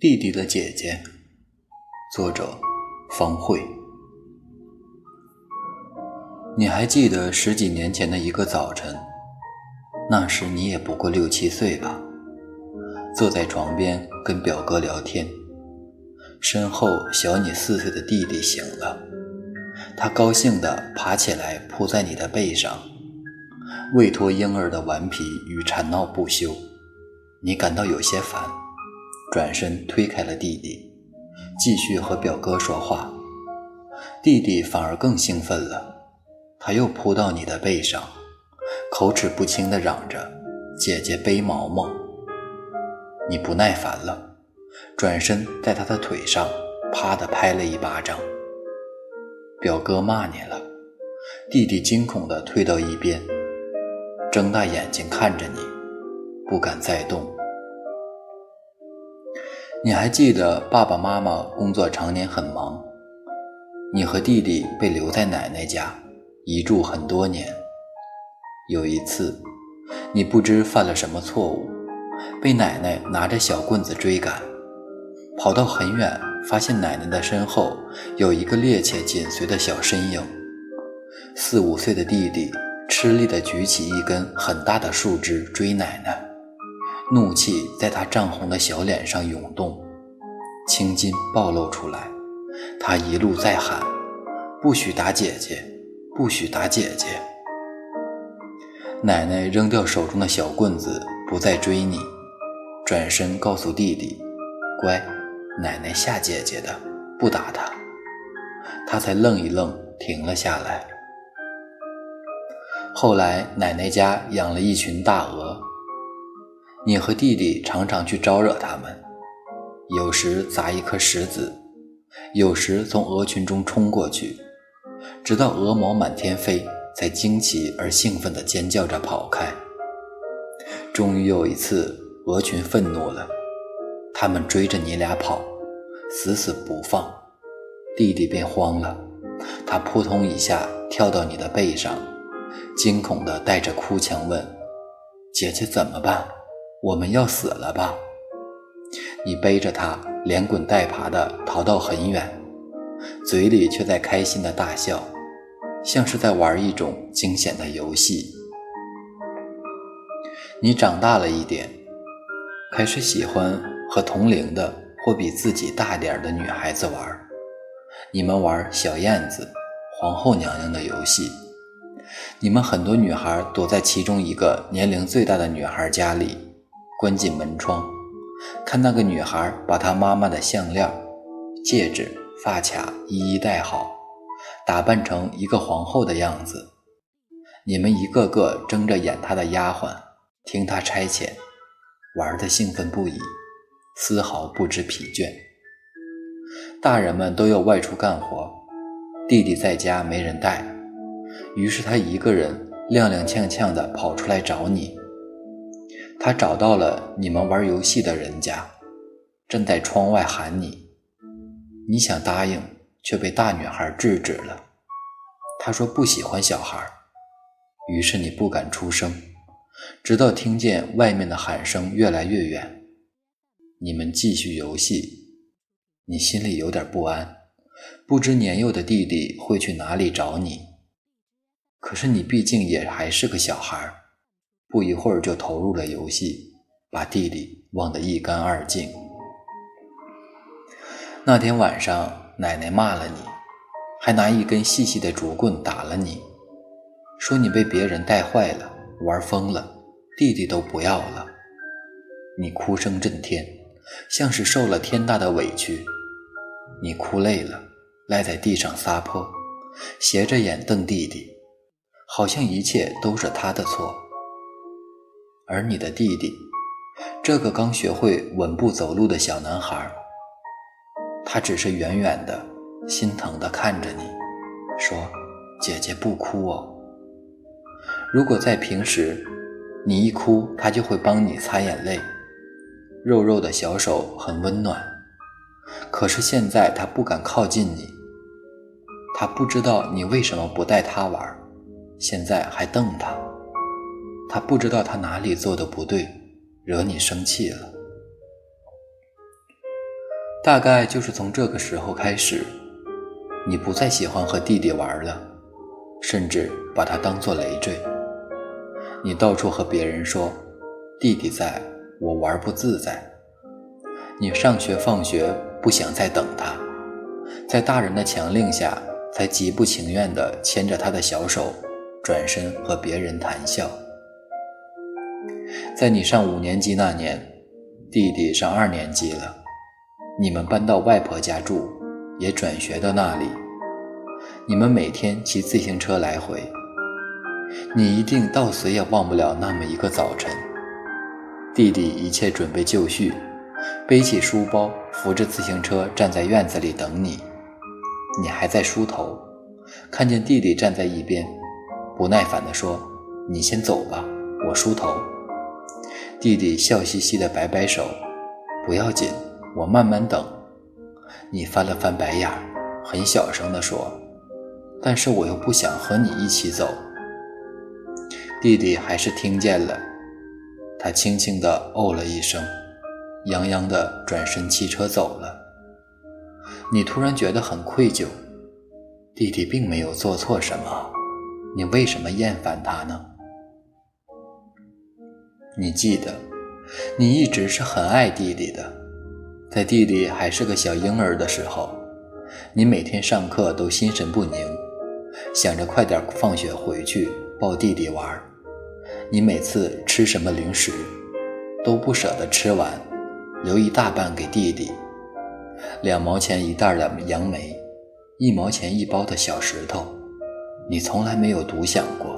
弟弟的姐姐，作者方慧。你还记得十几年前的一个早晨？那时你也不过六七岁吧，坐在床边跟表哥聊天，身后小你四岁的弟弟醒了，他高兴地爬起来扑在你的背上，未脱婴儿的顽皮与缠闹不休，你感到有些烦。转身推开了弟弟，继续和表哥说话。弟弟反而更兴奋了，他又扑到你的背上，口齿不清地嚷着：“姐姐背毛毛。”你不耐烦了，转身在他的腿上啪地拍了一巴掌。表哥骂你了，弟弟惊恐地退到一边，睁大眼睛看着你，不敢再动。你还记得爸爸妈妈工作常年很忙，你和弟弟被留在奶奶家，一住很多年。有一次，你不知犯了什么错误，被奶奶拿着小棍子追赶，跑到很远，发现奶奶的身后有一个趔趄紧随的小身影。四五岁的弟弟吃力地举起一根很大的树枝追奶奶。怒气在他涨红的小脸上涌动，青筋暴露出来。他一路在喊：“不许打姐姐，不许打姐姐！”奶奶扔掉手中的小棍子，不再追你，转身告诉弟弟：“乖，奶奶吓姐姐的，不打她。”他才愣一愣，停了下来。后来，奶奶家养了一群大鹅。你和弟弟常常去招惹他们，有时砸一颗石子，有时从鹅群中冲过去，直到鹅毛满天飞，才惊奇而兴奋地尖叫着跑开。终于有一次，鹅群愤怒了，他们追着你俩跑，死死不放，弟弟便慌了，他扑通一下跳到你的背上，惊恐地带着哭腔问：“姐姐怎么办？”我们要死了吧？你背着他连滚带爬地逃到很远，嘴里却在开心的大笑，像是在玩一种惊险的游戏。你长大了一点，开始喜欢和同龄的或比自己大点的女孩子玩。你们玩小燕子、皇后娘娘的游戏。你们很多女孩躲在其中一个年龄最大的女孩家里。关紧门窗，看那个女孩把她妈妈的项链、戒指、发卡一一戴好，打扮成一个皇后的样子。你们一个个睁着眼她的丫鬟，听她差遣，玩得兴奋不已，丝毫不知疲倦。大人们都要外出干活，弟弟在家没人带，于是他一个人踉踉跄跄地跑出来找你。他找到了你们玩游戏的人家，正在窗外喊你。你想答应，却被大女孩制止了。她说不喜欢小孩，于是你不敢出声，直到听见外面的喊声越来越远。你们继续游戏，你心里有点不安，不知年幼的弟弟会去哪里找你。可是你毕竟也还是个小孩。不一会儿就投入了游戏，把弟弟忘得一干二净。那天晚上，奶奶骂了你，还拿一根细细的竹棍打了你，说你被别人带坏了，玩疯了，弟弟都不要了。你哭声震天，像是受了天大的委屈。你哭累了，赖在地上撒泼，斜着眼瞪弟弟，好像一切都是他的错。而你的弟弟，这个刚学会稳步走路的小男孩，他只是远远的、心疼的看着你，说：“姐姐不哭哦。”如果在平时，你一哭，他就会帮你擦眼泪，肉肉的小手很温暖。可是现在他不敢靠近你，他不知道你为什么不带他玩，现在还瞪他。他不知道他哪里做的不对，惹你生气了。大概就是从这个时候开始，你不再喜欢和弟弟玩了，甚至把他当作累赘。你到处和别人说：“弟弟在，我玩不自在。”你上学放学不想再等他，在大人的强令下，才极不情愿地牵着他的小手，转身和别人谈笑。在你上五年级那年，弟弟上二年级了。你们搬到外婆家住，也转学到那里。你们每天骑自行车来回。你一定到死也忘不了那么一个早晨，弟弟一切准备就绪，背起书包，扶着自行车站在院子里等你。你还在梳头，看见弟弟站在一边，不耐烦地说：“你先走吧，我梳头。”弟弟笑嘻嘻地摆摆手：“不要紧。”我慢慢等，你翻了翻白眼，很小声地说：“但是我又不想和你一起走。”弟弟还是听见了，他轻轻地哦了一声，洋洋地转身骑车走了。你突然觉得很愧疚，弟弟并没有做错什么，你为什么厌烦他呢？你记得，你一直是很爱弟弟的。在弟弟还是个小婴儿的时候，你每天上课都心神不宁，想着快点放学回去抱弟弟玩。你每次吃什么零食，都不舍得吃完，留一大半给弟弟。两毛钱一袋的杨梅，一毛钱一包的小石头，你从来没有独享过。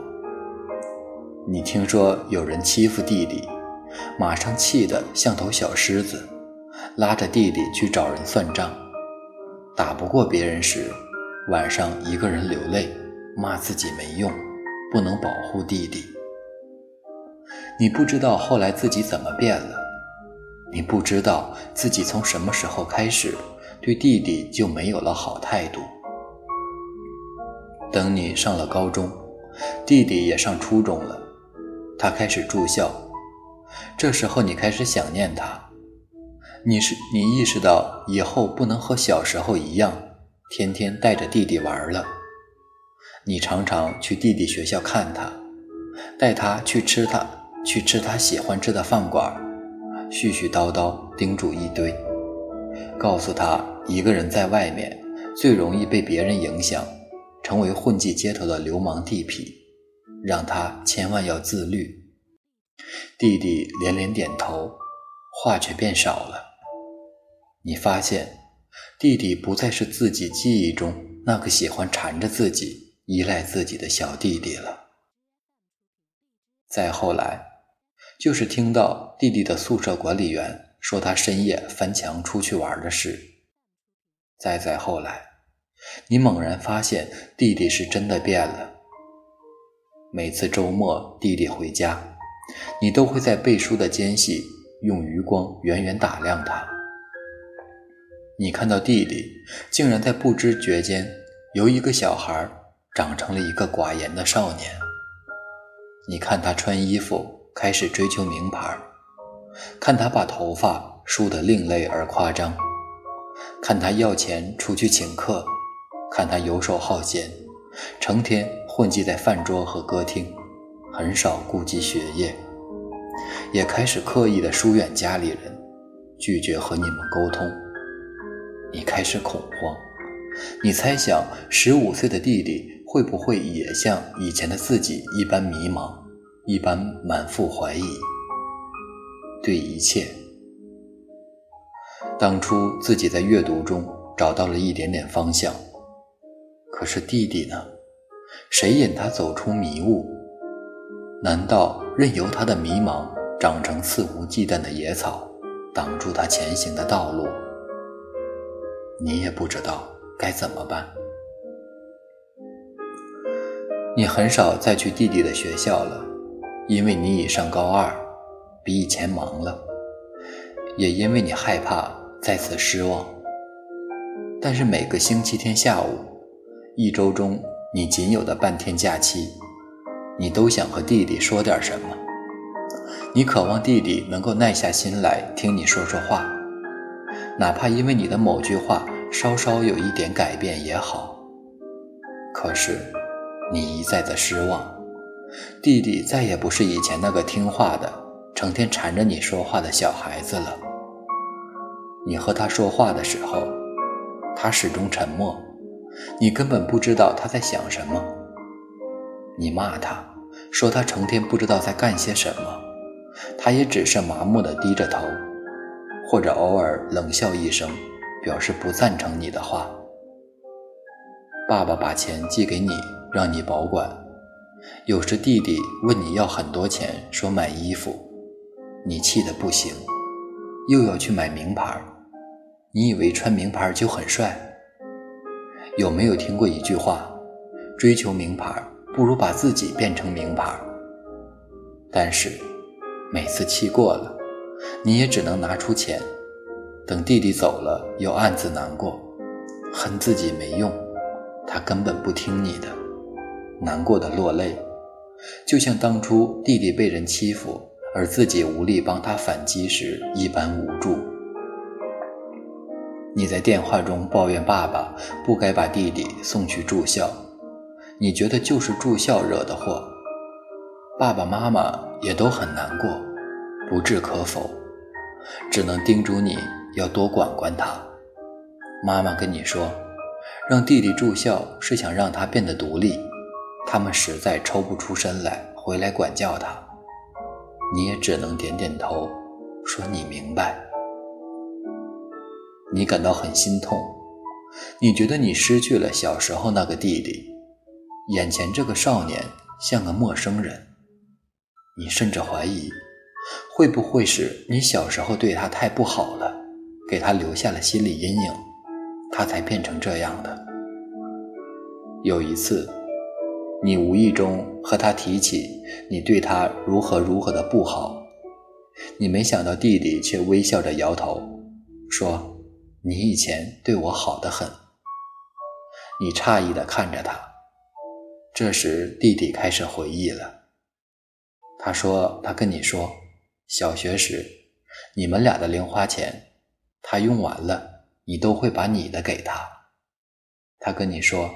你听说有人欺负弟弟，马上气得像头小狮子。拉着弟弟去找人算账，打不过别人时，晚上一个人流泪，骂自己没用，不能保护弟弟。你不知道后来自己怎么变了，你不知道自己从什么时候开始对弟弟就没有了好态度。等你上了高中，弟弟也上初中了，他开始住校，这时候你开始想念他。你是你意识到以后不能和小时候一样，天天带着弟弟玩了。你常常去弟弟学校看他，带他去吃他去吃他喜欢吃的饭馆，絮絮叨叨叮嘱一堆，告诉他一个人在外面最容易被别人影响，成为混迹街头的流氓地痞，让他千万要自律。弟弟连连点头，话却变少了。你发现，弟弟不再是自己记忆中那个喜欢缠着自己、依赖自己的小弟弟了。再后来，就是听到弟弟的宿舍管理员说他深夜翻墙出去玩的事。再再后来，你猛然发现弟弟是真的变了。每次周末弟弟回家，你都会在背书的间隙用余光远远打量他。你看到弟弟竟然在不知觉间由一个小孩长成了一个寡言的少年。你看他穿衣服开始追求名牌，看他把头发梳得另类而夸张，看他要钱出去请客，看他游手好闲，成天混迹在饭桌和歌厅，很少顾及学业，也开始刻意的疏远家里人，拒绝和你们沟通。你开始恐慌，你猜想十五岁的弟弟会不会也像以前的自己一般迷茫，一般满腹怀疑，对一切。当初自己在阅读中找到了一点点方向，可是弟弟呢？谁引他走出迷雾？难道任由他的迷茫长成肆无忌惮的野草，挡住他前行的道路？你也不知道该怎么办。你很少再去弟弟的学校了，因为你已上高二，比以前忙了，也因为你害怕再次失望。但是每个星期天下午，一周中你仅有的半天假期，你都想和弟弟说点什么。你渴望弟弟能够耐下心来听你说说话。哪怕因为你的某句话稍稍有一点改变也好。可是，你一再的失望，弟弟再也不是以前那个听话的、成天缠着你说话的小孩子了。你和他说话的时候，他始终沉默，你根本不知道他在想什么。你骂他，说他成天不知道在干些什么，他也只是麻木地低着头，或者偶尔冷笑一声，表示不赞成你的话。爸爸把钱寄给你，让你保管。有时弟弟问你要很多钱，说买衣服，你气得不行，又要去买名牌。你以为穿名牌就很帅？有没有听过一句话：追求名牌，不如把自己变成名牌？但是每次气过了，你也只能拿出钱，等弟弟走了，又暗自难过，恨自己没用。他根本不听你的，难过的落泪，就像当初弟弟被人欺负，而自己无力帮他反击时一般无助。你在电话中抱怨爸爸不该把弟弟送去住校，你觉得就是住校惹的祸，爸爸妈妈也都很难过，不置可否，只能叮嘱你要多管管他。妈妈跟你说。让弟弟住校是想让他变得独立，他们实在抽不出身来回来管教他，你也只能点点头，说你明白。你感到很心痛，你觉得你失去了小时候那个弟弟，眼前这个少年像个陌生人，你甚至怀疑，会不会是你小时候对他太不好了，给他留下了心理阴影。他才变成这样的。有一次，你无意中和他提起你对他如何如何的不好，你没想到弟弟却微笑着摇头，说：“你以前对我好得很。”你诧异地看着他。这时，弟弟开始回忆了。他说：“他跟你说，小学时你们俩的零花钱，他用完了。”你都会把你的给他，他跟你说，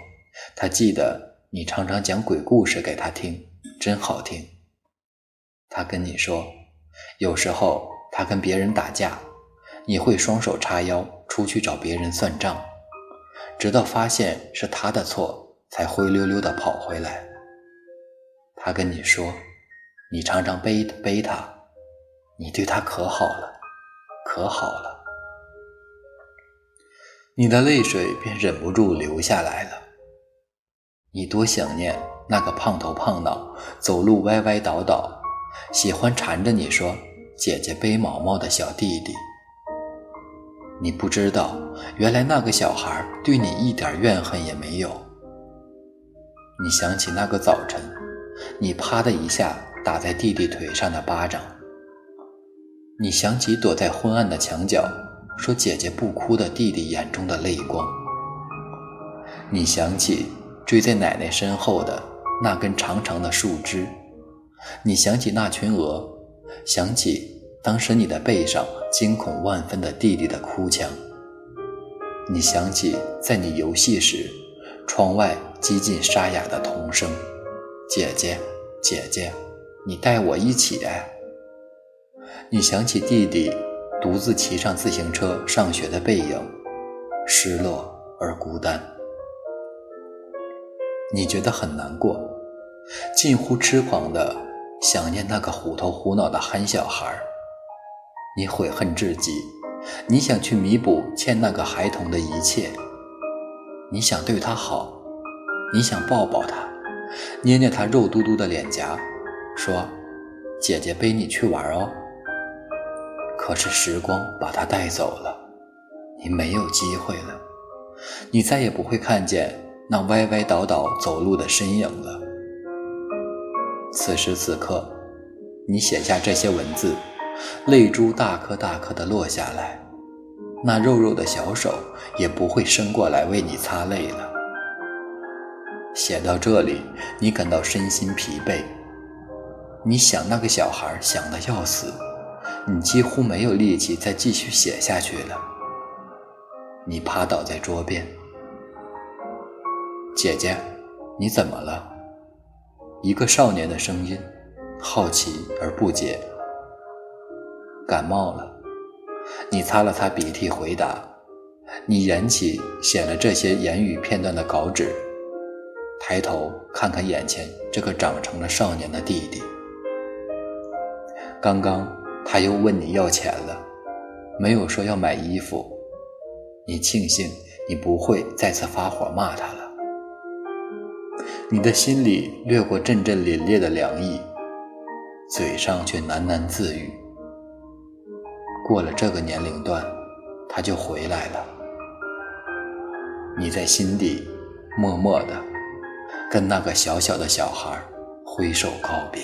他记得你常常讲鬼故事给他听，真好听。他跟你说，有时候他跟别人打架，你会双手叉腰出去找别人算账，直到发现是他的错，才灰溜溜的跑回来。他跟你说，你常常背背他，你对他可好了，可好了。你的泪水便忍不住流下来了。你多想念那个胖头胖脑、走路歪歪倒倒、喜欢缠着你说“姐姐背毛毛”的小弟弟。你不知道，原来那个小孩对你一点怨恨也没有。你想起那个早晨，你啪的一下打在弟弟腿上的巴掌。你想起躲在昏暗的墙角。说：“姐姐不哭的弟弟眼中的泪光。”你想起追在奶奶身后的那根长长的树枝，你想起那群鹅，想起当时你的背上惊恐万分的弟弟的哭腔。你想起在你游戏时，窗外几近沙哑的童声：“姐姐，姐姐，你带我一起。”你想起弟弟。独自骑上自行车上学的背影，失落而孤单。你觉得很难过，近乎痴狂的想念那个虎头虎脑的憨小孩儿。你悔恨至极，你想去弥补欠那个孩童的一切。你想对他好，你想抱抱他，捏捏他肉嘟嘟的脸颊，说：“姐姐背你去玩哦。”可是时光把他带走了，你没有机会了，你再也不会看见那歪歪倒倒走路的身影了。此时此刻，你写下这些文字，泪珠大颗大颗的落下来，那肉肉的小手也不会伸过来为你擦泪了。写到这里，你感到身心疲惫，你想那个小孩想的要死。你几乎没有力气再继续写下去了。你趴倒在桌边。姐姐，你怎么了？一个少年的声音，好奇而不解。感冒了。你擦了擦鼻涕，回答。你捡起写了这些言语片段的稿纸，抬头看看眼前这个长成了少年的弟弟。刚刚他又问你要钱了，没有说要买衣服。你庆幸你不会再次发火骂他了。你的心里掠过阵阵凛冽的凉意，嘴上却喃喃自语：“过了这个年龄段，他就回来了。”你在心底默默的跟那个小小的小孩挥手告别。